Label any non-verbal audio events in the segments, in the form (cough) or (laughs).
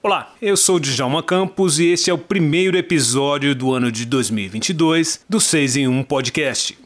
Olá, eu sou Djalma Campos e este é o primeiro episódio do ano de 2022 do 6 em 1 Podcast.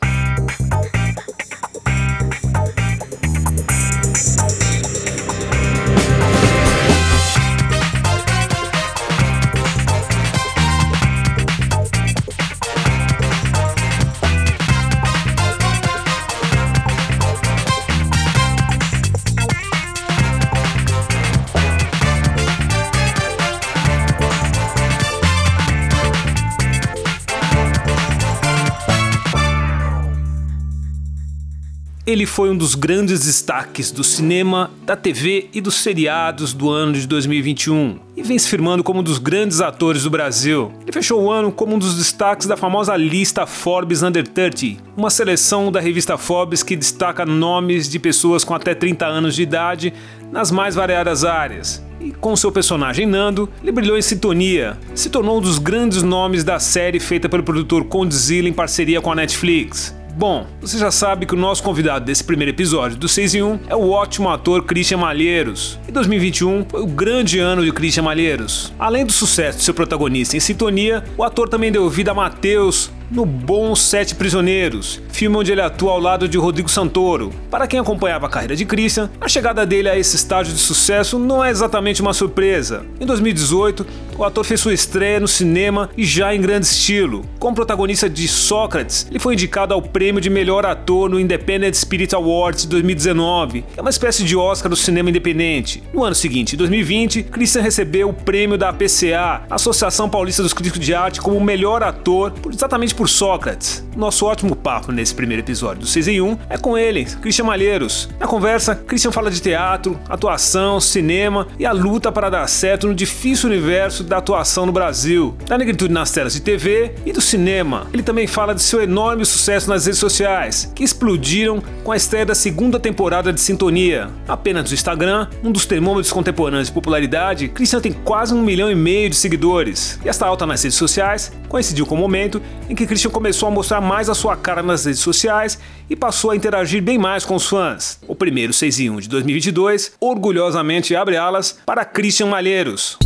Ele foi um dos grandes destaques do cinema, da TV e dos seriados do ano de 2021 e vem se firmando como um dos grandes atores do Brasil. Ele fechou o ano como um dos destaques da famosa lista Forbes Under 30, uma seleção da revista Forbes que destaca nomes de pessoas com até 30 anos de idade nas mais variadas áreas. E com seu personagem Nando, ele brilhou em sintonia, se tornou um dos grandes nomes da série feita pelo produtor Condzilla em parceria com a Netflix. Bom, você já sabe que o nosso convidado desse primeiro episódio do 6 em 1 é o ótimo ator Christian Malheiros. E 2021 foi o grande ano de Christian Malheiros. Além do sucesso de seu protagonista em Sintonia, o ator também deu vida a Matheus, no Bom Sete Prisioneiros, filme onde ele atua ao lado de Rodrigo Santoro. Para quem acompanhava a carreira de Christian, a chegada dele a esse estágio de sucesso não é exatamente uma surpresa. Em 2018, o ator fez sua estreia no cinema e já em grande estilo. Como protagonista de Sócrates, ele foi indicado ao prêmio de melhor ator no Independent Spirit Awards de 2019, que é uma espécie de Oscar do cinema independente. No ano seguinte, em 2020, Christian recebeu o prêmio da APCA, Associação Paulista dos Críticos de Arte, como melhor ator, exatamente por por Sócrates. Nosso ótimo papo nesse primeiro episódio do 6 em 1 é com ele, Christian Malheiros. Na conversa, Christian fala de teatro, atuação, cinema e a luta para dar certo no difícil universo da atuação no Brasil, da negritude nas telas de TV e do cinema. Ele também fala de seu enorme sucesso nas redes sociais, que explodiram com a estreia da segunda temporada de Sintonia. Apenas no Instagram, um dos termômetros contemporâneos de popularidade, Christian tem quase um milhão e meio de seguidores. E esta alta nas redes sociais coincidiu com o momento em que Christian começou a mostrar mais a sua cara nas redes sociais e passou a interagir bem mais com os fãs. O primeiro 6 em 1 de 2022 orgulhosamente abre alas para Christian Malheiros.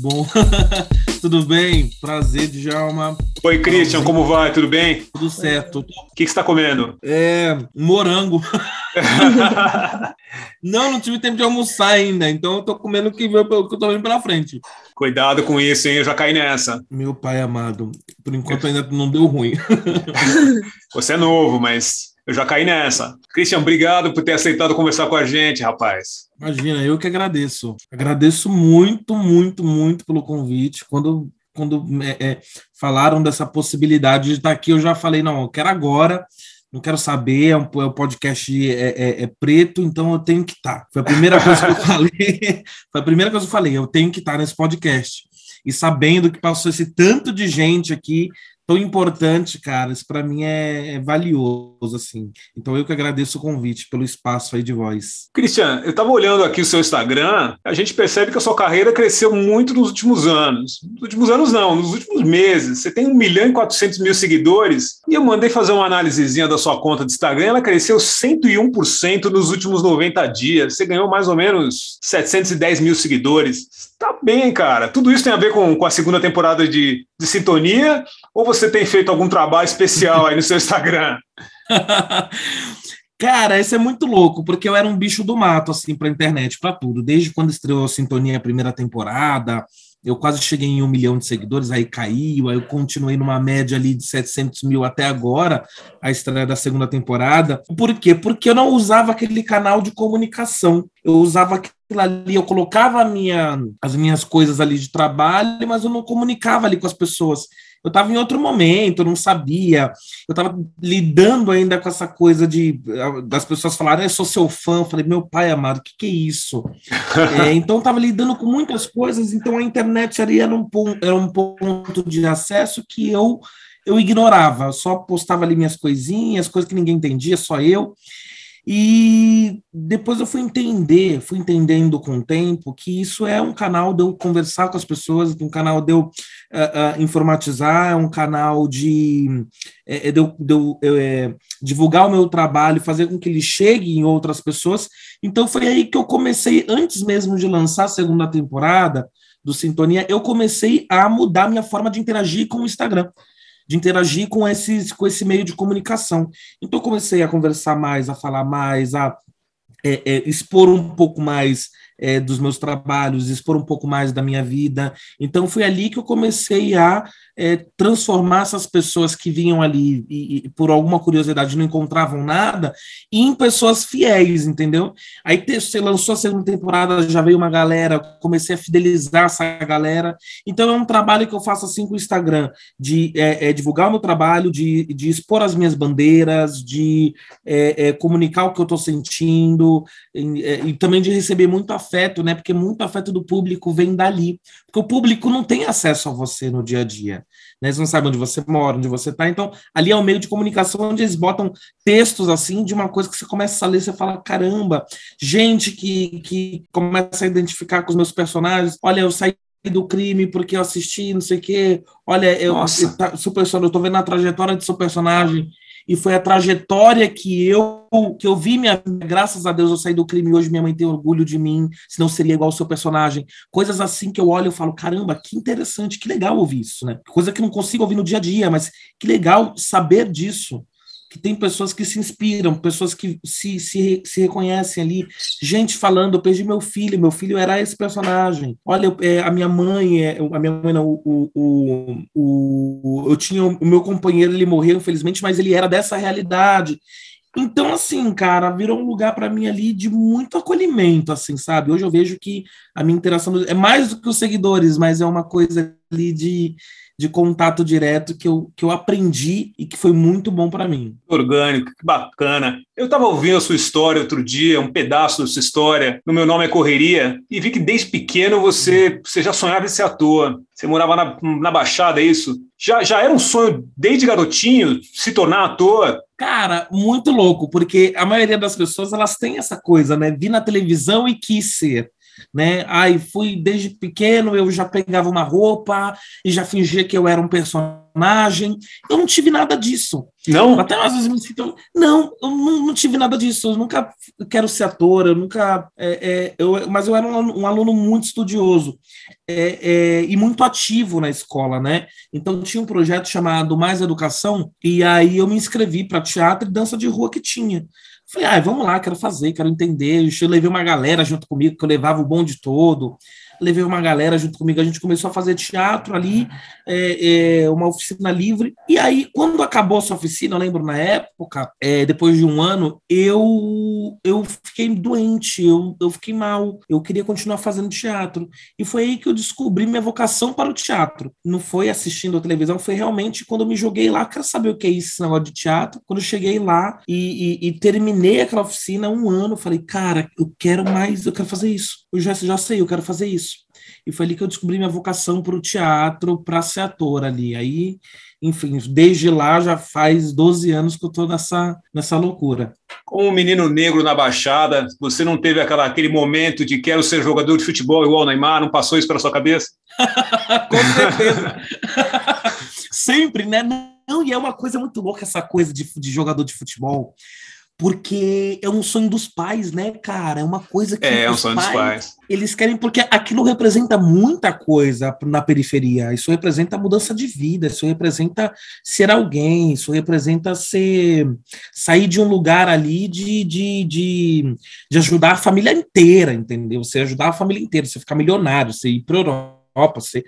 Bom, (laughs) tudo bem? Prazer, Djalma. Oi, Christian, como vai? Tudo bem? Tudo certo. O que, que você está comendo? É, morango. (laughs) não, não tive tempo de almoçar ainda, então eu tô comendo o que, eu tô vendo pela frente. Cuidado com isso, hein? Eu já caí nessa. Meu pai amado, por enquanto ainda não deu ruim. (laughs) Você é novo, mas eu já caí nessa. Christian, obrigado por ter aceitado conversar com a gente, rapaz. Imagina, eu que agradeço. Agradeço muito, muito, muito pelo convite. Quando, quando é, é, falaram dessa possibilidade de estar aqui, eu já falei, não, eu quero agora não quero saber, é um, é um podcast é, é, é, preto, então eu tenho que estar. Foi a primeira coisa que eu (laughs) falei. Foi a primeira coisa que eu falei, eu tenho que estar nesse podcast. E sabendo que passou esse tanto de gente aqui, tão importante, cara. Isso para mim é, é, valioso, assim. Então eu que agradeço o convite pelo espaço aí de voz. Cristian, eu estava olhando aqui o seu Instagram, a gente percebe que a sua carreira cresceu muito nos últimos anos. Nos últimos anos não, nos últimos meses. Você tem 1 milhão e 400 mil seguidores e eu mandei fazer uma análisezinha da sua conta de Instagram, ela cresceu 101% nos últimos 90 dias. Você ganhou mais ou menos 710 mil seguidores. Tá bem, cara. Tudo isso tem a ver com, com a segunda temporada de, de Sintonia? Ou você tem feito algum trabalho especial aí no seu Instagram? (laughs) Cara, isso é muito louco, porque eu era um bicho do mato, assim, pra internet, para tudo. Desde quando estreou a Sintonia a primeira temporada, eu quase cheguei em um milhão de seguidores, aí caiu, aí eu continuei numa média ali de 700 mil até agora, a estreia da segunda temporada. Por quê? Porque eu não usava aquele canal de comunicação. Eu usava aquilo ali, eu colocava minha, as minhas coisas ali de trabalho, mas eu não comunicava ali com as pessoas eu estava em outro momento, eu não sabia, eu estava lidando ainda com essa coisa de das pessoas falarem, eu sou seu fã, eu falei, meu pai amado, o que, que é isso? (laughs) é, então eu estava lidando com muitas coisas, então a internet ali era um, era um ponto de acesso que eu, eu ignorava, eu só postava ali minhas coisinhas, coisas que ninguém entendia, só eu. E depois eu fui entender, fui entendendo com o tempo que isso é um canal de eu conversar com as pessoas, um canal de eu uh, uh, informatizar, é um canal de, é, de eu, de eu é, divulgar o meu trabalho, fazer com que ele chegue em outras pessoas. Então foi aí que eu comecei, antes mesmo de lançar a segunda temporada do Sintonia, eu comecei a mudar minha forma de interagir com o Instagram de interagir com, esses, com esse meio de comunicação. Então, comecei a conversar mais, a falar mais, a é, é, expor um pouco mais é, dos meus trabalhos, expor um pouco mais da minha vida. Então, foi ali que eu comecei a é, transformar essas pessoas que vinham ali e, e, por alguma curiosidade não encontravam nada em pessoas fiéis, entendeu? Aí você lançou a segunda temporada, já veio uma galera, comecei a fidelizar essa galera. Então é um trabalho que eu faço assim com o Instagram, de é, é, divulgar o meu trabalho, de, de expor as minhas bandeiras, de é, é, comunicar o que eu estou sentindo e, é, e também de receber muito afeto, né? Porque muito afeto do público vem dali, porque o público não tem acesso a você no dia a dia né? Eles não sabem onde você mora, onde você está. Então, ali é o meio de comunicação onde eles botam textos assim de uma coisa que você começa a ler, você fala, caramba, gente que, que começa a identificar com os meus personagens. Olha, eu saí do crime porque eu assisti, não sei o quê. Olha, eu, eu, tá, seu personagem, eu tô vendo a trajetória do seu personagem e foi a trajetória que eu que eu vi minha graças a Deus eu saí do crime hoje minha mãe tem orgulho de mim, senão seria igual ao seu personagem. Coisas assim que eu olho e falo, caramba, que interessante, que legal ouvir isso, né? Coisa que não consigo ouvir no dia a dia, mas que legal saber disso que tem pessoas que se inspiram, pessoas que se, se, se reconhecem ali, gente falando, eu perdi meu filho, meu filho era esse personagem. Olha, eu, é, a minha mãe, é, a minha mãe não, o, o, o, eu tinha o meu companheiro, ele morreu, infelizmente, mas ele era dessa realidade. Então, assim, cara, virou um lugar para mim ali de muito acolhimento, assim, sabe? Hoje eu vejo que a minha interação é mais do que os seguidores, mas é uma coisa ali de de contato direto que eu, que eu aprendi e que foi muito bom para mim. Orgânico, que bacana. Eu estava ouvindo a sua história outro dia, um pedaço da sua história, no meu nome é Correria, e vi que desde pequeno você, você já sonhava em ser ator. Você morava na, na Baixada, é isso? Já, já era um sonho desde garotinho se tornar ator? Cara, muito louco, porque a maioria das pessoas elas têm essa coisa, né? Vi na televisão e quis ser né? Aí fui desde pequeno, eu já pegava uma roupa e já fingia que eu era um personagem. Eu não tive nada disso. Não? Até às vezes me sinto. Não, eu não, não tive nada disso. Eu nunca quero ser ator, eu nunca. É, é, eu, mas eu era um, um aluno muito estudioso é, é, e muito ativo na escola, né? Então tinha um projeto chamado Mais Educação, e aí eu me inscrevi para teatro e dança de rua que tinha. Falei, ah, vamos lá, quero fazer, quero entender. Eu levei uma galera junto comigo, que eu levava o bonde todo levei uma galera junto comigo, a gente começou a fazer teatro ali, é, é, uma oficina livre. E aí, quando acabou essa oficina, eu lembro na época, é, depois de um ano, eu, eu fiquei doente, eu, eu fiquei mal, eu queria continuar fazendo teatro. E foi aí que eu descobri minha vocação para o teatro. Não foi assistindo a televisão, foi realmente quando eu me joguei lá, quero saber o que é esse negócio de teatro. Quando eu cheguei lá e, e, e terminei aquela oficina um ano, falei, cara, eu quero mais, eu quero fazer isso. Eu já, já sei, eu quero fazer isso. E foi ali que eu descobri minha vocação para o teatro, para ser ator ali. Aí, enfim, desde lá já faz 12 anos que eu estou nessa, nessa loucura. Como um menino negro na Baixada, você não teve aquela, aquele momento de quero ser jogador de futebol igual o Neymar? Não passou isso pela sua cabeça? (laughs) Com certeza. (laughs) Sempre, né? Não, e é uma coisa muito louca essa coisa de, de jogador de futebol porque é um sonho dos pais, né, cara? É uma coisa que é, é um sonho pais, dos pais. Eles querem porque aquilo representa muita coisa na periferia. Isso representa mudança de vida, isso representa ser alguém, isso representa ser sair de um lugar ali de, de, de, de ajudar a família inteira, entendeu? Você ajudar a família inteira, você ficar milionário, você ir para Europa, você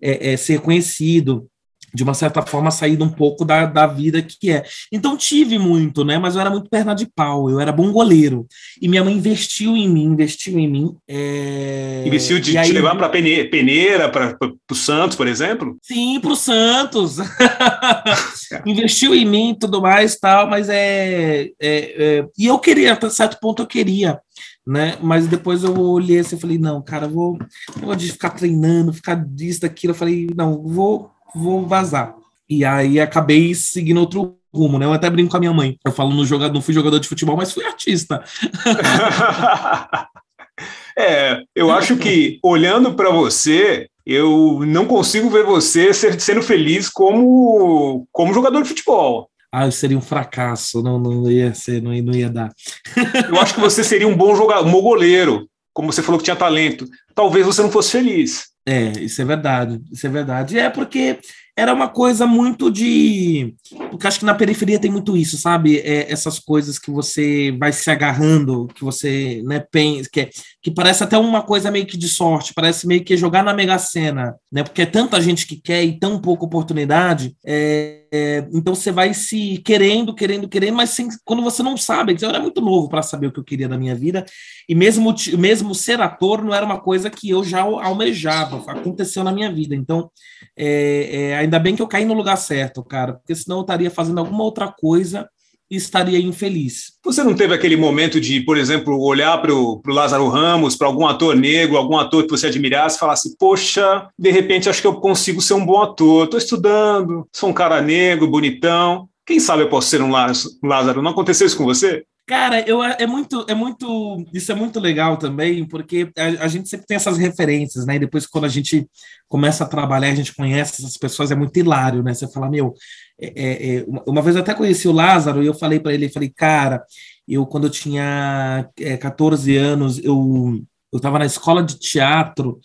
é, é, ser conhecido de uma certa forma, saído um pouco da, da vida que é. Então tive muito, né? Mas eu era muito perna de pau, eu era bom goleiro. E minha mãe investiu em mim, investiu em mim. É... Investiu de aí... te levar para Peneira, para o Santos, por exemplo? Sim, para o Santos. (laughs) (laughs) investiu em mim e tudo mais, tal, mas é, é, é, E eu queria, até certo ponto eu queria. Né? Mas depois eu olhei assim e falei, não, cara, vou, eu vou de ficar treinando, ficar disso, daquilo. Eu falei, não, vou vou vazar. E aí acabei seguindo outro rumo, né? Eu até brinco com a minha mãe. Eu falo, no jogador, não fui jogador de futebol, mas fui artista. (laughs) é, eu acho que olhando para você, eu não consigo ver você sendo feliz como, como jogador de futebol. Ah, eu seria um fracasso, não, não ia ser, não ia, não ia dar. eu acho que você seria um bom jogador, um bom goleiro, como você falou que tinha talento. Talvez você não fosse feliz. É, isso é verdade, isso é verdade. É porque era uma coisa muito de. Porque acho que na periferia tem muito isso, sabe? É, essas coisas que você vai se agarrando, que você né, pensa, que, é, que parece até uma coisa meio que de sorte, parece meio que jogar na Mega Sena, né? Porque é tanta gente que quer e tão pouca oportunidade. É, é, então você vai se querendo, querendo, querendo, mas sem, quando você não sabe, eu era muito novo para saber o que eu queria da minha vida, e mesmo, mesmo ser ator não era uma coisa que eu já almejava, aconteceu na minha vida. Então, é, é, ainda bem que eu caí no lugar certo, cara, porque senão eu estaria fazendo alguma outra coisa estaria infeliz. Você não teve aquele momento de, por exemplo, olhar para o Lázaro Ramos, para algum ator negro, algum ator que você admirasse, e falasse: Poxa, de repente acho que eu consigo ser um bom ator, estou estudando, sou um cara negro, bonitão. Quem sabe eu posso ser um Lázaro? Não aconteceu isso com você? Cara, eu, é muito, é muito, isso é muito legal também, porque a, a, gente sempre tem essas referências, né? E depois, quando a gente começa a trabalhar, a gente conhece essas pessoas, é muito hilário, né? Você fala, meu, é, é, é uma vez eu até conheci o Lázaro e eu falei para ele, falei, cara, eu quando eu tinha é, 14 anos, eu eu estava na escola de teatro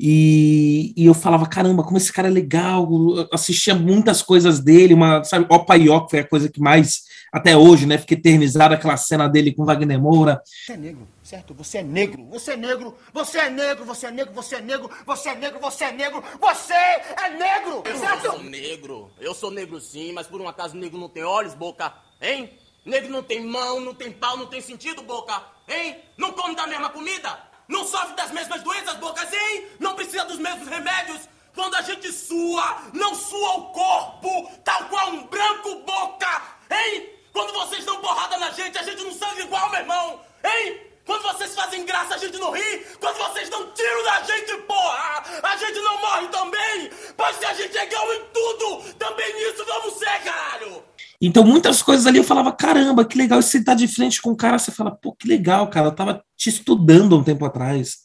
e, e, eu falava, caramba, como esse cara é legal, eu assistia muitas coisas dele, uma, sabe, Opa Ió, que foi a coisa que mais até hoje, né? Fica eternizada aquela cena dele com Wagner Moura. Você é negro, certo? Você é negro, você é negro, você é negro, você é negro, você é negro, você é negro, você é negro, você é negro, certo? Eu sou negro, eu sou negro sim, mas por um acaso negro não tem olhos, boca, hein? Negro não tem mão, não tem pau, não tem sentido, boca, hein? Não come da mesma comida, não sofre das mesmas doenças, boca, hein? Não precisa dos mesmos remédios. Quando a gente sua, não sua o corpo, tal qual um branco, boca, hein? Quando vocês dão porrada na gente, a gente não sangue igual, meu irmão! Hein? Quando vocês fazem graça, a gente não ri! Quando vocês dão tiro na gente, porra! A gente não morre também! Pois se a gente é igual em tudo, também nisso vamos ser, caralho! Então, muitas coisas ali eu falava, caramba, que legal. E você tá de frente com o cara, você fala, pô, que legal, cara. Eu tava te estudando um tempo atrás.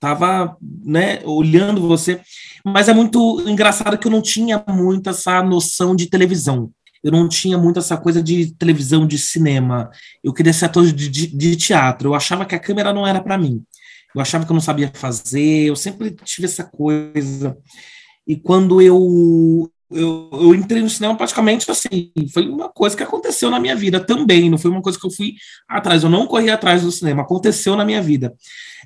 Tava, né, olhando você. Mas é muito engraçado que eu não tinha muito essa noção de televisão eu não tinha muito essa coisa de televisão, de cinema. Eu queria ser ator de, de, de teatro. Eu achava que a câmera não era para mim. Eu achava que eu não sabia fazer. Eu sempre tive essa coisa. E quando eu, eu, eu, entrei no cinema praticamente assim, foi uma coisa que aconteceu na minha vida também, não foi uma coisa que eu fui atrás, eu não corri atrás do cinema, aconteceu na minha vida.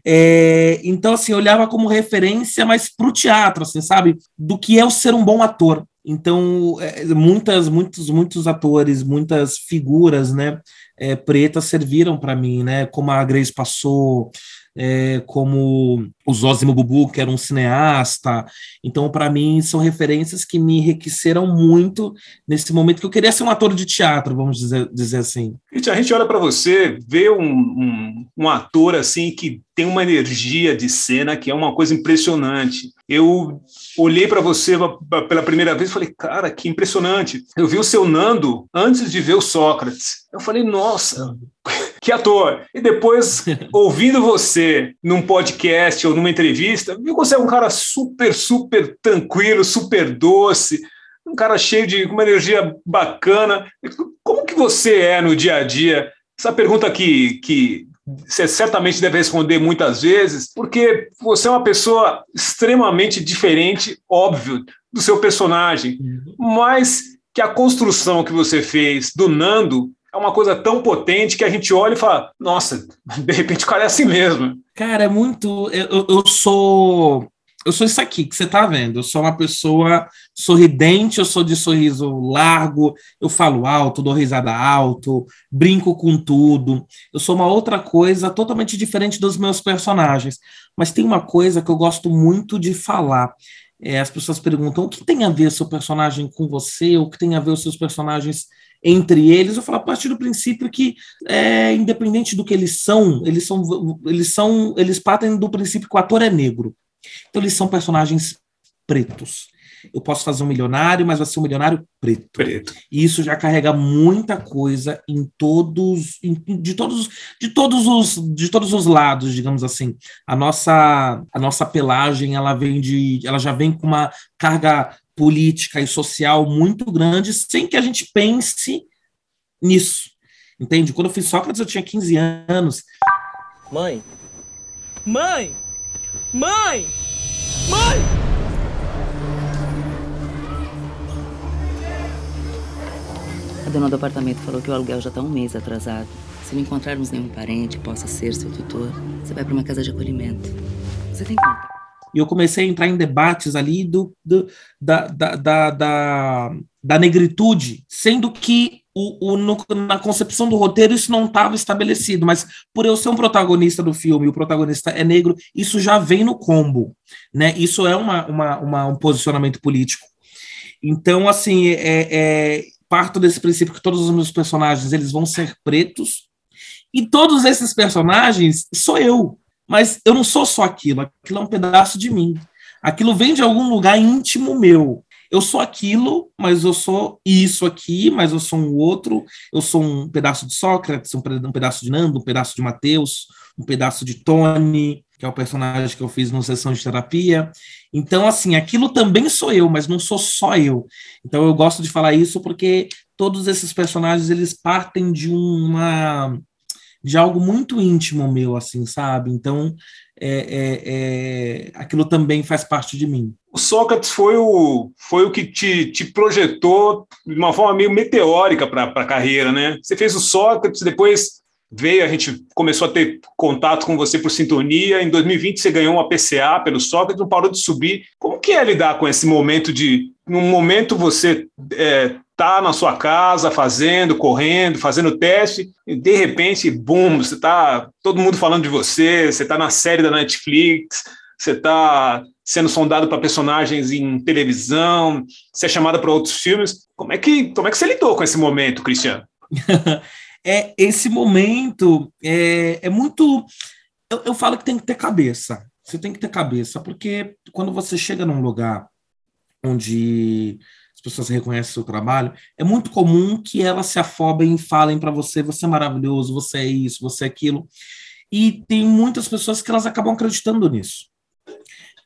É, então, assim, eu olhava como referência, mas para o teatro, assim, sabe? Do que é o ser um bom ator. Então, é, muitas, muitos, muitos atores, muitas figuras, né, é, pretas serviram para mim, né, como a Grace passou, é, como o Zózimo Bubu, que era um cineasta. Então, para mim, são referências que me enriqueceram muito nesse momento que eu queria ser um ator de teatro, vamos dizer, dizer assim. A gente olha para você, vê um, um, um ator assim que tem uma energia de cena que é uma coisa impressionante. Eu olhei para você pela primeira vez e falei, cara, que impressionante. Eu vi o seu Nando antes de ver o Sócrates. Eu falei, nossa, que ator. E depois, (laughs) ouvindo você num podcast ou numa entrevista, viu que você é um cara super, super tranquilo, super doce, um cara cheio de uma energia bacana. Como que você é no dia a dia? Essa pergunta que, que você certamente deve responder muitas vezes, porque você é uma pessoa extremamente diferente, óbvio, do seu personagem, uhum. mas que a construção que você fez do Nando é uma coisa tão potente que a gente olha e fala: nossa, de repente o cara é assim mesmo. Cara, é muito. Eu, eu sou. Eu sou isso aqui que você está vendo. Eu sou uma pessoa sorridente, eu sou de sorriso largo, eu falo alto, dou risada alto, brinco com tudo. Eu sou uma outra coisa totalmente diferente dos meus personagens. Mas tem uma coisa que eu gosto muito de falar. É, as pessoas perguntam o que tem a ver seu personagem com você, o que tem a ver os seus personagens entre eles, eu falo a partir do princípio que, é, independente do que eles são, eles são, eles são, eles partem do princípio que o ator é negro. Então eles são personagens pretos. eu posso fazer um milionário, mas vai ser um milionário preto. Preto. E isso já carrega muita coisa em todos, em, de todos, de todos os, de todos os lados, digamos assim. A nossa, a nossa pelagem, ela vem de, ela já vem com uma carga política e social muito grande, sem que a gente pense nisso. Entende? Quando eu fiz Sócrates, eu tinha 15 anos. Mãe! Mãe! Mãe! Mãe! A dona do apartamento falou que o aluguel já está um mês atrasado. Se não encontrarmos nenhum parente que possa ser seu tutor, você vai para uma casa de acolhimento. Você tem conta. E eu comecei a entrar em debates ali do, do da, da, da, da, da negritude, sendo que o, o, no, na concepção do roteiro isso não estava estabelecido, mas por eu ser um protagonista do filme o protagonista é negro, isso já vem no combo, né? Isso é uma, uma, uma um posicionamento político. Então, assim, é, é, parto desse princípio que todos os meus personagens eles vão ser pretos e todos esses personagens sou eu, mas eu não sou só aquilo, aquilo é um pedaço de mim. Aquilo vem de algum lugar íntimo meu. Eu sou aquilo, mas eu sou isso aqui, mas eu sou um outro. Eu sou um pedaço de Sócrates, um pedaço de Nando, um pedaço de Mateus, um pedaço de Tony, que é o personagem que eu fiz numa sessão de terapia. Então, assim, aquilo também sou eu, mas não sou só eu. Então, eu gosto de falar isso porque todos esses personagens eles partem de uma de algo muito íntimo meu, assim, sabe? Então, é, é, é, aquilo também faz parte de mim. O Sócrates foi o, foi o que te, te projetou de uma forma meio meteórica para a carreira, né? Você fez o Sócrates, depois veio, a gente começou a ter contato com você por sintonia. Em 2020 você ganhou uma PCA pelo Sócrates, não parou de subir. Como que é lidar com esse momento de, num momento você é, tá na sua casa fazendo, correndo, fazendo teste, e de repente, bum, você tá todo mundo falando de você, você tá na série da Netflix, você tá sendo sondado para personagens em televisão, você é chamada para outros filmes. Como é que como é que você lidou com esse momento, Cristiano? (laughs) é esse momento é, é muito eu, eu falo que tem que ter cabeça. Você tem que ter cabeça, porque quando você chega num lugar onde as pessoas reconhecem o seu trabalho, é muito comum que elas se afobem e falem para você: você é maravilhoso, você é isso, você é aquilo. E tem muitas pessoas que elas acabam acreditando nisso.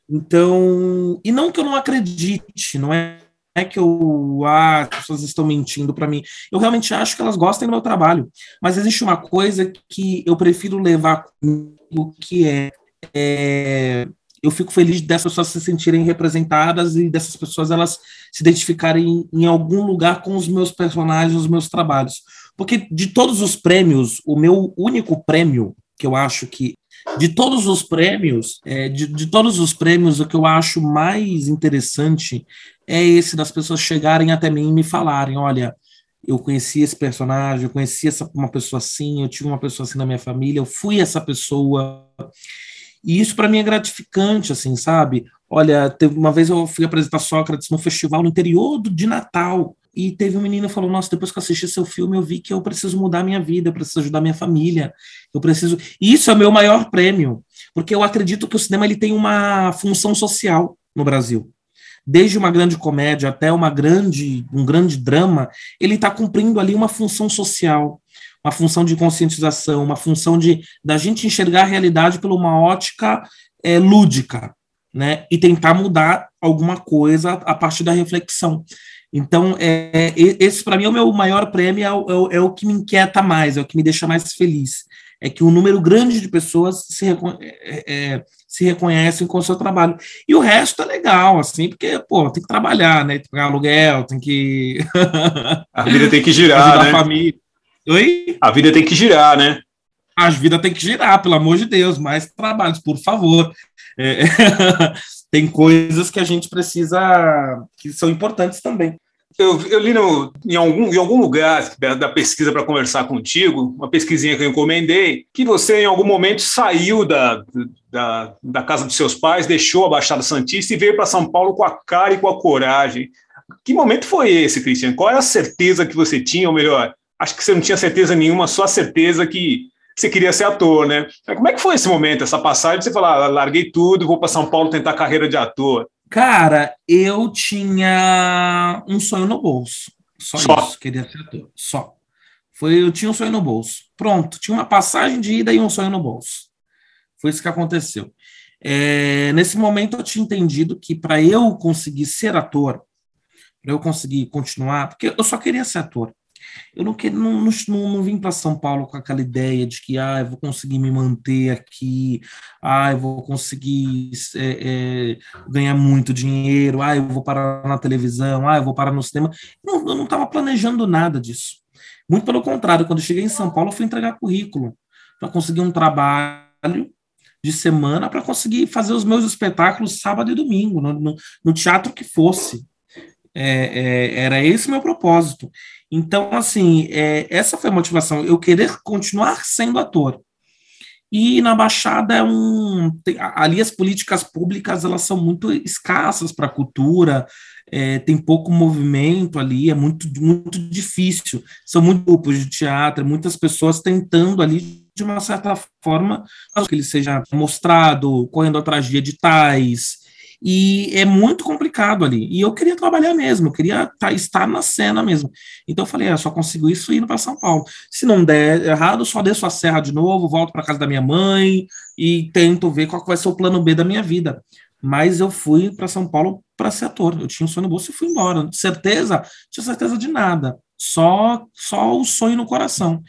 Então, e não que eu não acredite, não é, é que eu, ah, as pessoas estão mentindo para mim. Eu realmente acho que elas gostem do meu trabalho. Mas existe uma coisa que eu prefiro levar comigo, que é, é eu fico feliz dessas pessoas se sentirem representadas e dessas pessoas elas se identificarem em algum lugar com os meus personagens, os meus trabalhos. Porque de todos os prêmios, o meu único prêmio, que eu acho que de todos os prêmios, é, de, de todos os prêmios, o que eu acho mais interessante é esse das pessoas chegarem até mim e me falarem: olha, eu conheci esse personagem, eu conheci essa, uma pessoa assim, eu tive uma pessoa assim na minha família, eu fui essa pessoa. E isso para mim é gratificante, assim, sabe? Olha, teve uma vez eu fui apresentar Sócrates no festival no interior de Natal. E teve um menino que falou: Nossa, depois que eu assisti seu filme, eu vi que eu preciso mudar minha vida, eu preciso ajudar minha família, eu preciso. E isso é o meu maior prêmio, porque eu acredito que o cinema ele tem uma função social no Brasil. Desde uma grande comédia até uma grande, um grande drama, ele está cumprindo ali uma função social uma função de conscientização, uma função de da gente enxergar a realidade por uma ótica é, lúdica, né? E tentar mudar alguma coisa a partir da reflexão. Então, é, esse para mim é o meu maior prêmio, é o, é o, que me inquieta mais, é o que me deixa mais feliz. É que um número grande de pessoas se, é, é, se reconhecem com o seu trabalho. E o resto é legal, assim, porque, pô, tem que trabalhar, né? Tem que pagar aluguel, tem que. a vida tem que (laughs) girar, né? A família. Oi? A vida tem que girar, né? A vida tem que girar, pelo amor de Deus, mais trabalhos, por favor. É, (laughs) tem coisas que a gente precisa, que são importantes também. Eu, eu li no, em, algum, em algum lugar da pesquisa para conversar contigo, uma pesquisinha que eu encomendei, que você em algum momento saiu da, da, da casa dos seus pais, deixou a Baixada Santista e veio para São Paulo com a cara e com a coragem. Que momento foi esse, Cristian? Qual é a certeza que você tinha, ou melhor, acho que você não tinha certeza nenhuma, só a certeza que você queria ser ator, né? Como é que foi esse momento, essa passagem você falar, ah, larguei tudo, vou para São Paulo tentar carreira de ator? Cara, eu tinha um sonho no bolso. Só, Só. isso, queria ser ator. Só. Foi, eu tinha um sonho no bolso. Pronto, tinha uma passagem de ida e um sonho no bolso. Foi isso que aconteceu. É, nesse momento eu tinha entendido que para eu conseguir ser ator, para eu conseguir continuar, porque eu só queria ser ator. Eu não, não, não, não vim para São Paulo com aquela ideia de que ah, eu vou conseguir me manter aqui, ah, eu vou conseguir é, é, ganhar muito dinheiro, ah, eu vou parar na televisão, ah, eu vou parar no cinema. Não, eu não estava planejando nada disso. Muito pelo contrário, quando eu cheguei em São Paulo, eu fui entregar currículo para conseguir um trabalho de semana para conseguir fazer os meus espetáculos sábado e domingo, no, no, no teatro que fosse. É, é, era esse o meu propósito. Então, assim, é, essa foi a motivação, eu querer continuar sendo ator. E na Baixada é um. Tem, ali as políticas públicas elas são muito escassas para a cultura, é, tem pouco movimento ali, é muito, muito difícil. São muitos grupos de teatro, muitas pessoas tentando ali, de uma certa forma, que ele seja mostrado, correndo atrás de editais, e é muito complicado ali. E eu queria trabalhar mesmo, eu queria tá, estar na cena mesmo. Então eu falei, é, só consigo isso indo para São Paulo. Se não der errado, só desço a serra de novo, volto para casa da minha mãe e tento ver qual vai ser o plano B da minha vida. Mas eu fui para São Paulo para ser ator. Eu tinha um sonho no bolso e fui embora. Certeza? Tinha certeza de nada. Só, só o sonho no coração.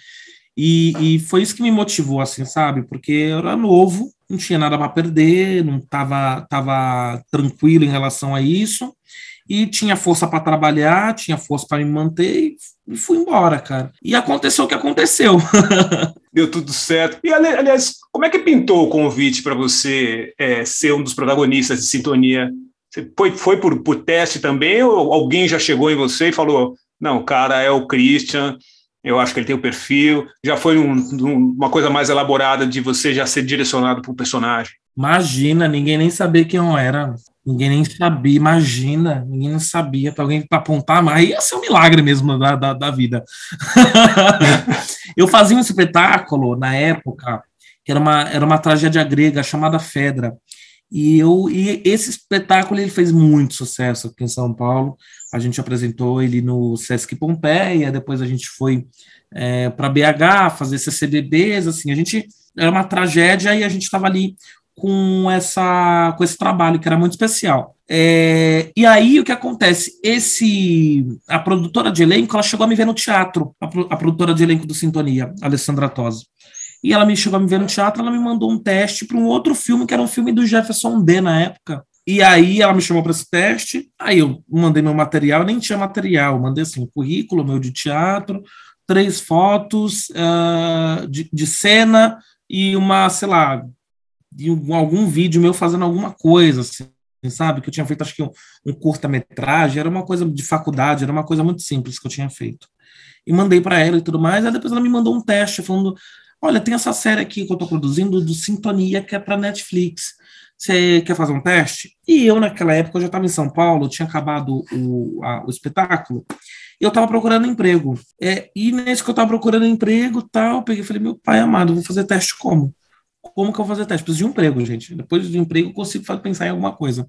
E, e foi isso que me motivou, assim, sabe? Porque eu era novo, não tinha nada para perder, não estava tava tranquilo em relação a isso, e tinha força para trabalhar, tinha força para me manter, e fui embora, cara. E aconteceu o que aconteceu. (laughs) Deu tudo certo. E, aliás, como é que pintou o convite para você é, ser um dos protagonistas de Sintonia? Você foi, foi por, por teste também, ou alguém já chegou em você e falou: não, cara é o Christian, eu acho que ele tem o perfil. Já foi um, um, uma coisa mais elaborada de você já ser direcionado para o personagem. Imagina, ninguém nem sabia quem eu era. Ninguém nem sabia, imagina, ninguém não sabia. Para alguém para apontar, mas ia ser um milagre mesmo da, da, da vida. (laughs) eu fazia um espetáculo na época, que era uma, era uma tragédia grega chamada Fedra. E, eu, e esse espetáculo ele fez muito sucesso aqui em São Paulo. A gente apresentou ele no Sesc Pompeia, depois a gente foi é, para BH fazer CCBBs, assim, a gente era uma tragédia e a gente estava ali com essa com esse trabalho que era muito especial. É, e aí o que acontece? Esse a produtora de elenco ela chegou a me ver no teatro, a, a produtora de elenco do Sintonia, Alessandra Tosi. E ela me chegou a me ver no teatro, ela me mandou um teste para um outro filme que era um filme do Jefferson D na época, e aí ela me chamou para esse teste, aí eu mandei meu material, nem tinha material, mandei assim, um currículo meu de teatro, três fotos uh, de, de, cena e uma, sei lá, algum vídeo meu fazendo alguma coisa, assim, sabe? Que eu tinha feito, acho que um, um curta-metragem, era uma coisa de faculdade, era uma coisa muito simples que eu tinha feito. E mandei para ela e tudo mais, aí depois ela me mandou um teste falando, olha, tem essa série aqui que eu estou produzindo do Sintonia, que é para Netflix você quer fazer um teste? E eu, naquela época, eu já estava em São Paulo, tinha acabado o, a, o espetáculo, e eu estava procurando emprego. É, e nesse que eu estava procurando emprego, tal, eu peguei e falei, meu pai amado, vou fazer teste como? Como que eu vou fazer teste? Preciso de um emprego, gente. Depois de um emprego, eu consigo pensar em alguma coisa.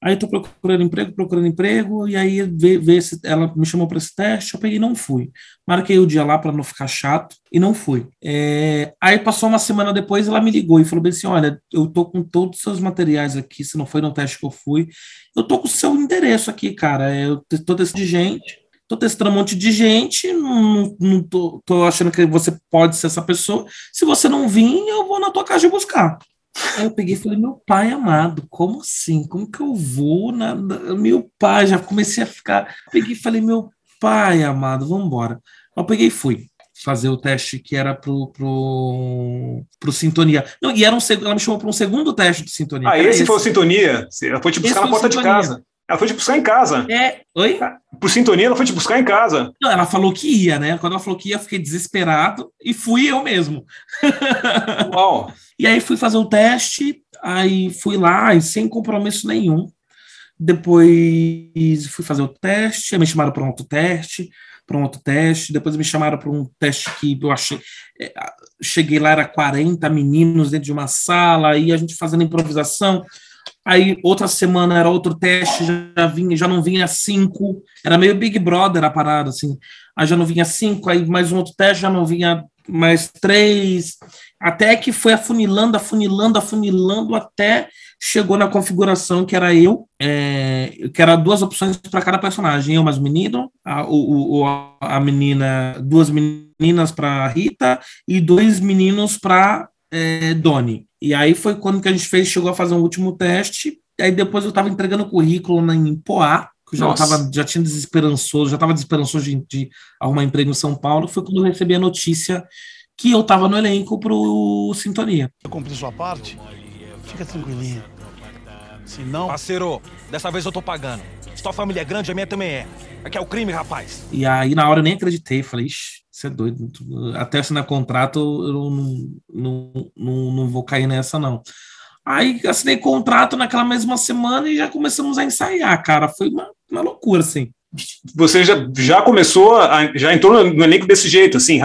Aí tô procurando emprego, procurando emprego, e aí vê, vê se ela me chamou para esse teste, eu peguei e não fui. Marquei o dia lá para não ficar chato e não fui. É, aí passou uma semana depois, ela me ligou e falou bem assim: olha, eu tô com todos os seus materiais aqui, se não foi no teste que eu fui, eu tô com o seu endereço aqui, cara. Eu tô testando gente, tô testando um monte de gente, não, não tô, tô achando que você pode ser essa pessoa. Se você não vir, eu vou na tua casa buscar. Aí eu peguei e falei, meu pai amado, como assim? Como que eu vou na, meu pai? Já comecei a ficar. Peguei e falei, meu pai amado, vamos embora. Eu peguei e fui fazer o teste que era pro, pro, pro Sintonia. Não, e era um, ela me chamou para um segundo teste de Sintonia. Ah, esse, esse foi o Sintonia? Ela foi te buscar na porta de casa. Ela foi te buscar em casa. É. Oi? Por sintonia, ela foi te buscar em casa. Não, ela falou que ia, né? Quando ela falou que ia, eu fiquei desesperado e fui eu mesmo. (laughs) Uau! e aí fui fazer o teste, aí fui lá e sem compromisso nenhum. Depois fui fazer o teste, aí me chamaram para um outro teste, para um outro teste. Depois me chamaram para um teste que eu achei. É, cheguei lá, era 40 meninos dentro de uma sala, aí a gente fazendo improvisação. Aí outra semana era outro teste, já vinha, já não vinha cinco. Era meio Big Brother a parada, assim. Aí já não vinha cinco, aí mais um outro teste, já não vinha mais três. Até que foi afunilando, afunilando, afunilando, até chegou na configuração que era eu, é, que era duas opções para cada personagem. Eu mais menino, a, o, a menina, duas meninas para Rita e dois meninos para é, Doni. E aí foi quando que a gente fez, chegou a fazer um último teste. Aí depois eu estava entregando o currículo na, em Poá, que eu já, tava, já tinha desesperançoso, já estava desesperançoso de, de, arrumar emprego em São Paulo. Foi quando eu recebi a notícia que eu estava no elenco para o Sintonia. Eu cumpri sua parte, fica tranquilinho. Se não. Parceiro, dessa vez eu tô pagando. Se tua família é grande, a minha também é. Aqui é o crime, rapaz. E aí, na hora, eu nem acreditei. Falei, ixi, você é doido. Até assinar contrato, eu não, não, não, não vou cair nessa, não. Aí assinei contrato naquela mesma semana e já começamos a ensaiar, cara. Foi uma, uma loucura, assim. Você já, já começou, a, já entrou no elenco desse jeito, assim,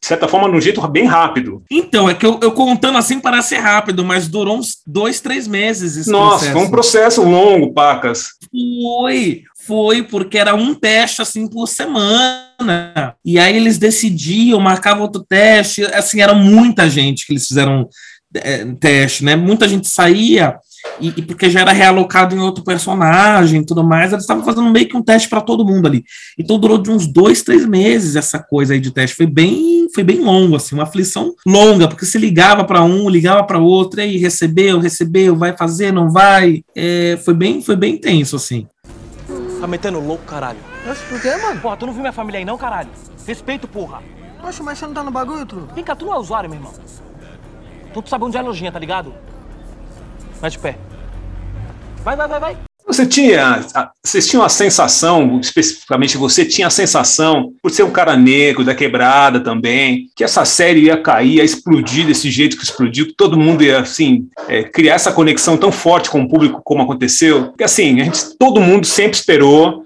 de certa forma, de um jeito bem rápido. Então, é que eu, eu contando assim parece rápido, mas durou uns dois, três meses esse Nossa, processo. foi um processo longo, Pacas. Foi, foi, porque era um teste assim por semana. E aí eles decidiam, marcavam outro teste. Assim, era muita gente que eles fizeram é, teste, né? Muita gente saía e, e, porque já era realocado em outro personagem e tudo mais, eles estavam fazendo meio que um teste para todo mundo ali. Então durou de uns dois, três meses essa coisa aí de teste. Foi bem, foi bem longo, assim, uma aflição longa, porque se ligava para um, ligava para outro, e recebeu, recebeu, vai fazer, não vai. É, foi bem, foi bem tenso, assim. Tá metendo louco, caralho. Oxe, por quê, mano? Porra, tu não viu minha família aí não, caralho? Respeito, porra. Oxe, mas você não tá no bagulho, truco? Vem cá, tu não é usuário, meu irmão. Então tu sabe onde é a lojinha, tá ligado? Vai de pé. Vai, vai, vai, vai. Você tinha, vocês tinham a sensação, especificamente você tinha a sensação, por ser um cara negro da quebrada também, que essa série ia cair, ia explodir desse jeito que explodiu, que todo mundo ia assim é, criar essa conexão tão forte com o público como aconteceu. Porque assim, a gente, todo mundo sempre esperou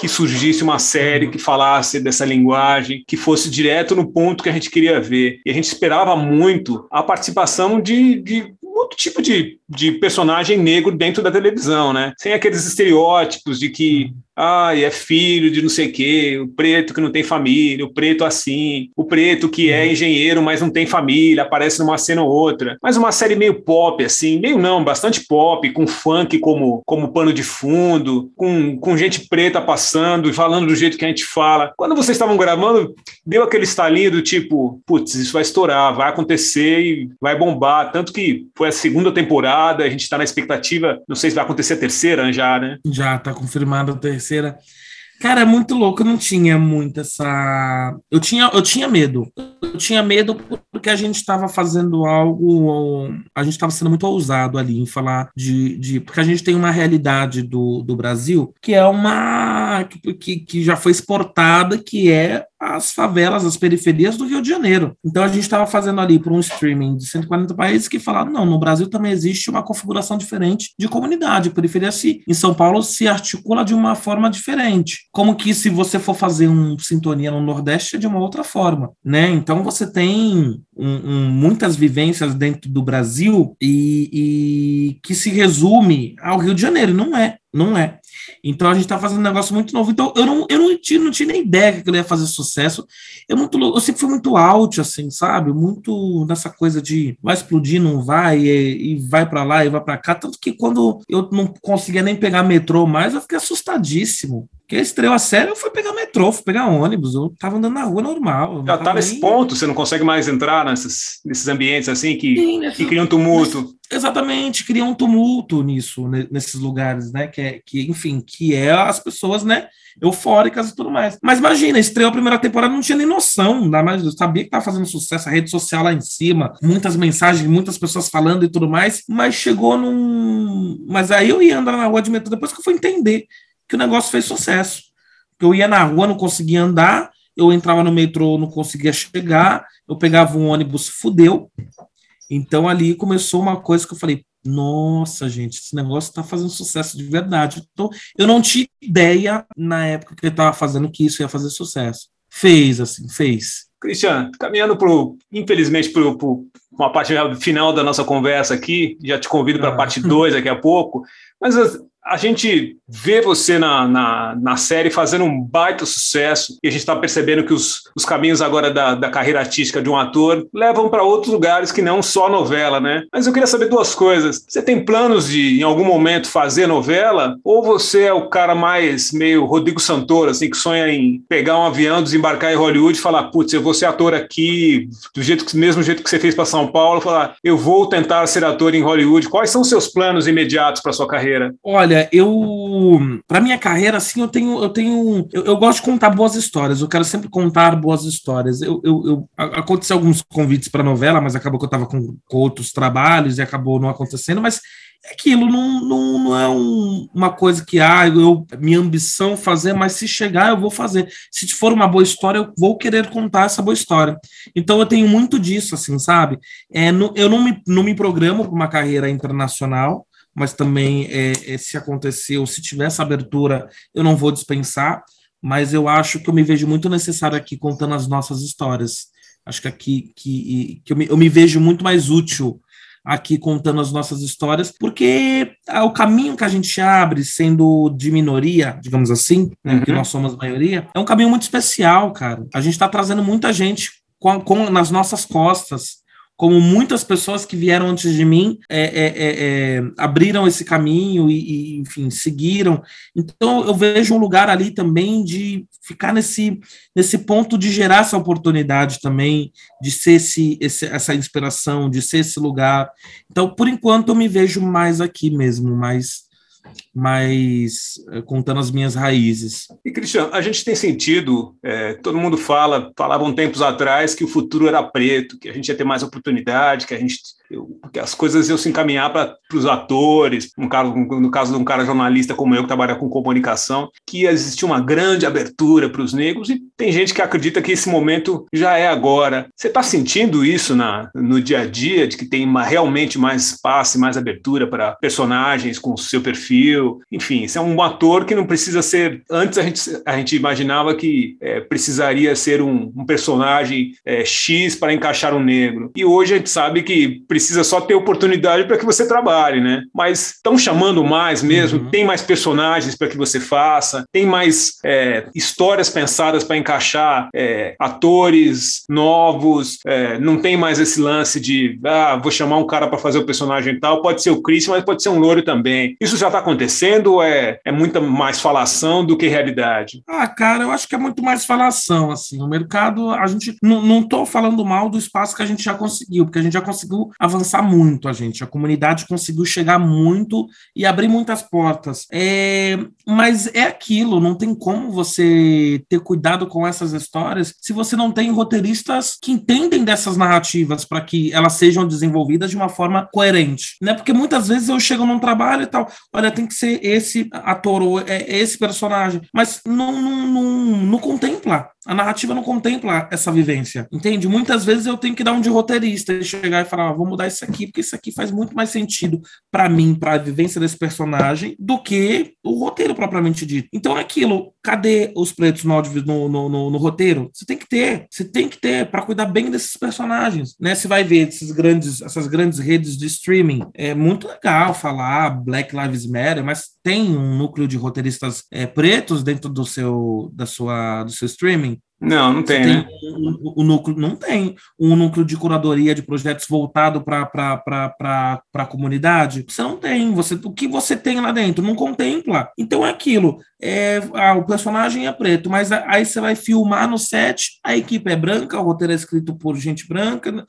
que surgisse uma série que falasse dessa linguagem, que fosse direto no ponto que a gente queria ver. E a gente esperava muito a participação de, de outro tipo de, de personagem negro dentro da televisão, né? Sem aqueles estereótipos de que ah, é filho de não sei o quê, o preto que não tem família, o preto assim, o preto que é engenheiro, mas não tem família, aparece numa cena ou outra. Mas uma série meio pop, assim, meio não, bastante pop, com funk como, como pano de fundo, com, com gente preta passando e falando do jeito que a gente fala. Quando vocês estavam gravando, deu aquele estalinho do tipo, putz, isso vai estourar, vai acontecer e vai bombar. Tanto que foi a segunda temporada, a gente está na expectativa, não sei se vai acontecer a terceira já, né? Já, tá confirmada a terceira terceira. Cara, é muito louco, eu não tinha muito essa. Eu tinha, eu tinha medo. Eu tinha medo porque a gente estava fazendo algo. A gente estava sendo muito ousado ali em falar de, de. Porque a gente tem uma realidade do, do Brasil que é uma. Que, que já foi exportada, que é as favelas, as periferias do Rio de Janeiro. Então a gente estava fazendo ali por um streaming de 140 países que falaram, não, no Brasil também existe uma configuração diferente de comunidade. A periferia se, em São Paulo se articula de uma forma diferente. Como que se você for fazer um sintonia no Nordeste é de uma outra forma, né? Então você tem um, um, muitas vivências dentro do Brasil e, e que se resume ao Rio de Janeiro. Não é, não é. Então a gente está fazendo um negócio muito novo. Então eu não, eu não, tinha, não tinha nem ideia que ele ia fazer sucesso. Eu, muito, eu sempre fui muito out, assim, sabe? Muito nessa coisa de vai explodir, não vai, e, e vai para lá e vai para cá. Tanto que quando eu não conseguia nem pegar metrô mais, eu fiquei assustadíssimo. Porque estreou a série, eu fui pegar metrô, fui pegar ônibus, eu tava andando na rua normal. Já tá nesse nem... ponto, você não consegue mais entrar nesses, nesses ambientes assim que, Sim, que criam tumulto. Exatamente, cria um tumulto nisso, nesses lugares, né? Que, é, que, enfim, que é as pessoas, né? Eufóricas e tudo mais. Mas imagina, estreou a primeira temporada, não tinha nem noção, ainda mais, eu sabia que tava fazendo sucesso, a rede social lá em cima, muitas mensagens, muitas pessoas falando e tudo mais, mas chegou num. Mas aí eu ia andar na rua de metrô depois que eu fui entender que o negócio fez sucesso. Eu ia na rua, não conseguia andar, eu entrava no metrô, não conseguia chegar, eu pegava um ônibus, fudeu. Então ali começou uma coisa que eu falei, nossa, gente, esse negócio está fazendo sucesso de verdade. Então, eu não tinha ideia na época que ele estava fazendo que isso ia fazer sucesso. Fez, assim, fez. Cristian, caminhando pro, infelizmente para uma parte final da nossa conversa aqui, já te convido para a ah. parte 2 daqui a pouco, mas a gente vê você na, na, na, série fazendo um baita sucesso e a gente está percebendo que os, os caminhos agora da, da carreira artística de um ator levam para outros lugares que não só novela, né? Mas eu queria saber duas coisas. Você tem planos de, em algum momento, fazer novela? Ou você é o cara mais meio Rodrigo Santoro, assim, que sonha em pegar um avião, desembarcar em Hollywood e falar, putz, eu vou ser ator aqui, do jeito que, mesmo jeito que você fez para São Paulo, falar, eu vou tentar ser ator em Hollywood. Quais são os seus planos imediatos para sua carreira? Olha, eu para minha carreira, assim, eu tenho, eu tenho, eu, eu, gosto de contar boas histórias. Eu quero sempre contar boas histórias. Eu, eu, eu aconteceu alguns convites para novela, mas acabou que eu estava com, com, outros trabalhos e acabou não acontecendo. Mas é aquilo não, não, não é um, uma coisa que ah, eu minha ambição fazer, mas se chegar eu vou fazer. Se for uma boa história, eu vou querer contar essa boa história. Então eu tenho muito disso, assim, sabe? É, no, eu não me, não me programo para uma carreira internacional mas também é, é, se acontecer ou se tiver essa abertura, eu não vou dispensar, mas eu acho que eu me vejo muito necessário aqui contando as nossas histórias. Acho que aqui que, que eu, me, eu me vejo muito mais útil aqui contando as nossas histórias, porque é o caminho que a gente abre, sendo de minoria, digamos assim, né, uhum. que nós somos maioria, é um caminho muito especial, cara. A gente está trazendo muita gente com, com, nas nossas costas como muitas pessoas que vieram antes de mim é, é, é, é, abriram esse caminho e, e, enfim, seguiram. Então, eu vejo um lugar ali também de ficar nesse, nesse ponto de gerar essa oportunidade também, de ser esse, esse, essa inspiração, de ser esse lugar. Então, por enquanto, eu me vejo mais aqui mesmo, mais mas eh, contando as minhas raízes. E Cristiano, a gente tem sentido, é, todo mundo fala, falavam tempos atrás que o futuro era preto, que a gente ia ter mais oportunidade, que a gente que as coisas iam se encaminhar para os atores, no caso, no caso de um cara jornalista como eu que trabalha com comunicação, que ia existir uma grande abertura para os negros e tem gente que acredita que esse momento já é agora. Você está sentindo isso na, no dia a dia, de que tem uma, realmente mais espaço, mais abertura para personagens com o seu perfil? Enfim, você é um ator que não precisa ser. Antes a gente, a gente imaginava que é, precisaria ser um, um personagem é, X para encaixar um negro. E hoje a gente sabe que precisa só ter oportunidade para que você trabalhe, né? Mas estão chamando mais mesmo, uhum. tem mais personagens para que você faça, tem mais é, histórias pensadas para encaixar é, atores novos, é, não tem mais esse lance de ah, vou chamar um cara para fazer o personagem tal, pode ser o Chris, mas pode ser um louro também. Isso já está acontecendo ou é, é muita mais falação do que realidade? Ah, cara, eu acho que é muito mais falação, assim. O mercado, a gente não, não tô falando mal do espaço que a gente já conseguiu, porque a gente já conseguiu avançar muito a gente. A comunidade conseguiu chegar muito e abrir muitas portas. É, mas é aquilo, não tem como você ter cuidado com essas histórias se você não tem roteiristas que entendem dessas narrativas para que elas sejam desenvolvidas de uma forma coerente, né? Porque muitas vezes eu chego num trabalho e tal, olha, tem que ser esse ator ou é esse personagem, mas não, não, não, não contempla a narrativa não contempla essa vivência, entende? Muitas vezes eu tenho que dar um de roteirista e chegar e falar, ah, vou mudar isso aqui, porque isso aqui faz muito mais sentido para mim, para a vivência desse personagem, do que o roteiro propriamente dito. Então é aquilo, cadê os pretos no, no, no, no roteiro? Você tem que ter, você tem que ter para cuidar bem desses personagens, né? Você vai ver esses grandes, essas grandes redes de streaming, é muito legal falar Black Lives Matter, mas tem um núcleo de roteiristas é, pretos dentro do seu, da sua, do seu streaming? Não, não tem. tem né? um, um, núcleo, não tem um núcleo de curadoria de projetos voltado para a comunidade. Você não tem. Você, o que você tem lá dentro não contempla. Então é aquilo. É, ah, o personagem é preto, mas aí você vai filmar no set, a equipe é branca, o roteiro é escrito por gente branca.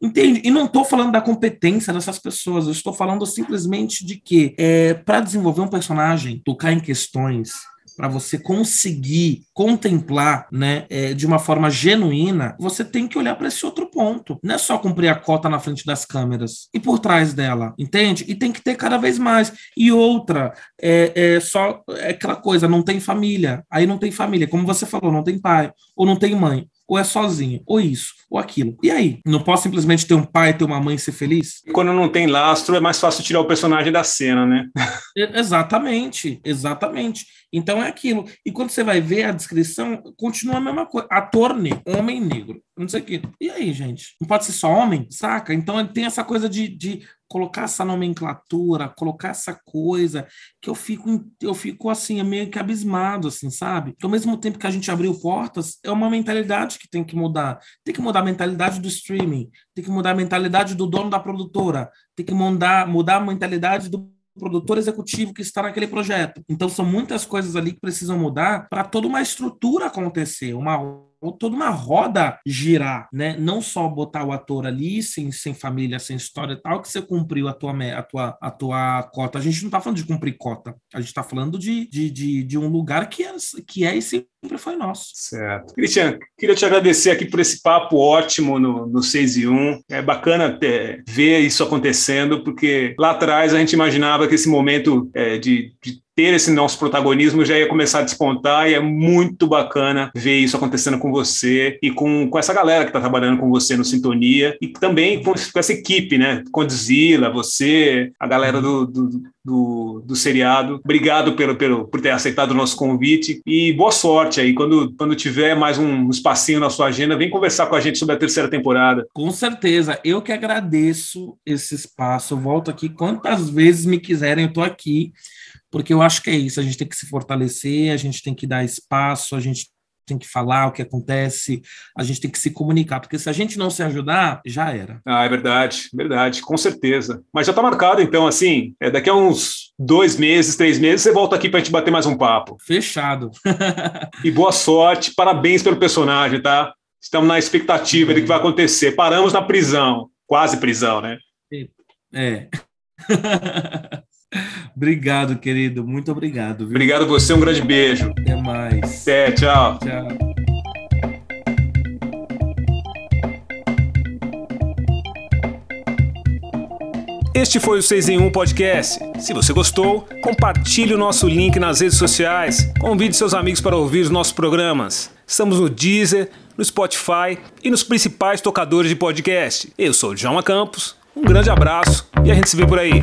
Entende? E não estou falando da competência dessas pessoas, eu estou falando simplesmente de que, é, para desenvolver um personagem, tocar em questões para você conseguir contemplar, né, é, de uma forma genuína, você tem que olhar para esse outro ponto. Não é só cumprir a cota na frente das câmeras e por trás dela, entende? E tem que ter cada vez mais. E outra, é, é só é aquela coisa, não tem família. Aí não tem família, como você falou, não tem pai ou não tem mãe ou é sozinho, ou isso, ou aquilo. E aí? Não posso simplesmente ter um pai, ter uma mãe e ser feliz? Quando não tem lastro, é mais fácil tirar o personagem da cena, né? (laughs) exatamente, exatamente. Então é aquilo. E quando você vai ver a descrição, continua a mesma coisa. Ator negro, homem negro, não sei o quê. E aí, gente? Não pode ser só homem, saca? Então tem essa coisa de, de colocar essa nomenclatura, colocar essa coisa que eu fico, eu fico assim, meio que abismado, assim, sabe? Que ao mesmo tempo que a gente abriu portas, é uma mentalidade que tem que mudar. Tem que mudar a mentalidade do streaming, tem que mudar a mentalidade do dono da produtora, tem que mudar, mudar a mentalidade do produtor executivo que está naquele projeto. Então são muitas coisas ali que precisam mudar para toda uma estrutura acontecer, uma toda uma roda girar, né? Não só botar o ator ali, sem, sem família, sem história e tal, que você cumpriu a tua, a tua, a tua cota. A gente não está falando de cumprir cota, a gente está falando de, de, de, de, um lugar que é, que é e sempre foi nosso. Certo. Cristian, queria te agradecer aqui por esse papo ótimo no, no 6 e 1. É bacana ver isso acontecendo, porque lá atrás a gente imaginava que esse momento é, de, de ter esse nosso protagonismo já ia começar a despontar e é muito bacana ver isso acontecendo com você e com, com essa galera que está trabalhando com você no Sintonia e também com, com essa equipe, né? Condzilla, você, a galera do, do, do, do, seriado. Obrigado pelo, pelo, por ter aceitado o nosso convite e boa sorte aí. Quando, quando tiver mais um espacinho na sua agenda, vem conversar com a gente sobre a terceira temporada. Com certeza. Eu que agradeço esse espaço. Eu volto aqui quantas vezes me quiserem, eu estou aqui porque eu acho que é isso, a gente tem que se fortalecer, a gente tem que dar espaço, a gente tem que falar o que acontece, a gente tem que se comunicar, porque se a gente não se ajudar, já era. Ah, é verdade, verdade, com certeza. Mas já está marcado, então, assim, é, daqui a uns dois meses, três meses, você volta aqui para a gente bater mais um papo. Fechado. (laughs) e boa sorte, parabéns pelo personagem, tá? Estamos na expectativa do que vai acontecer. Paramos na prisão, quase prisão, né? É. (laughs) (laughs) obrigado, querido. Muito obrigado. Viu? Obrigado a você, um grande beijo. Até mais. Até, tchau. Tchau. Este foi o 6 em 1 Podcast. Se você gostou, compartilhe o nosso link nas redes sociais. Convide seus amigos para ouvir os nossos programas. Estamos no Deezer, no Spotify e nos principais tocadores de podcast. Eu sou o Djalma Campos, um grande abraço e a gente se vê por aí.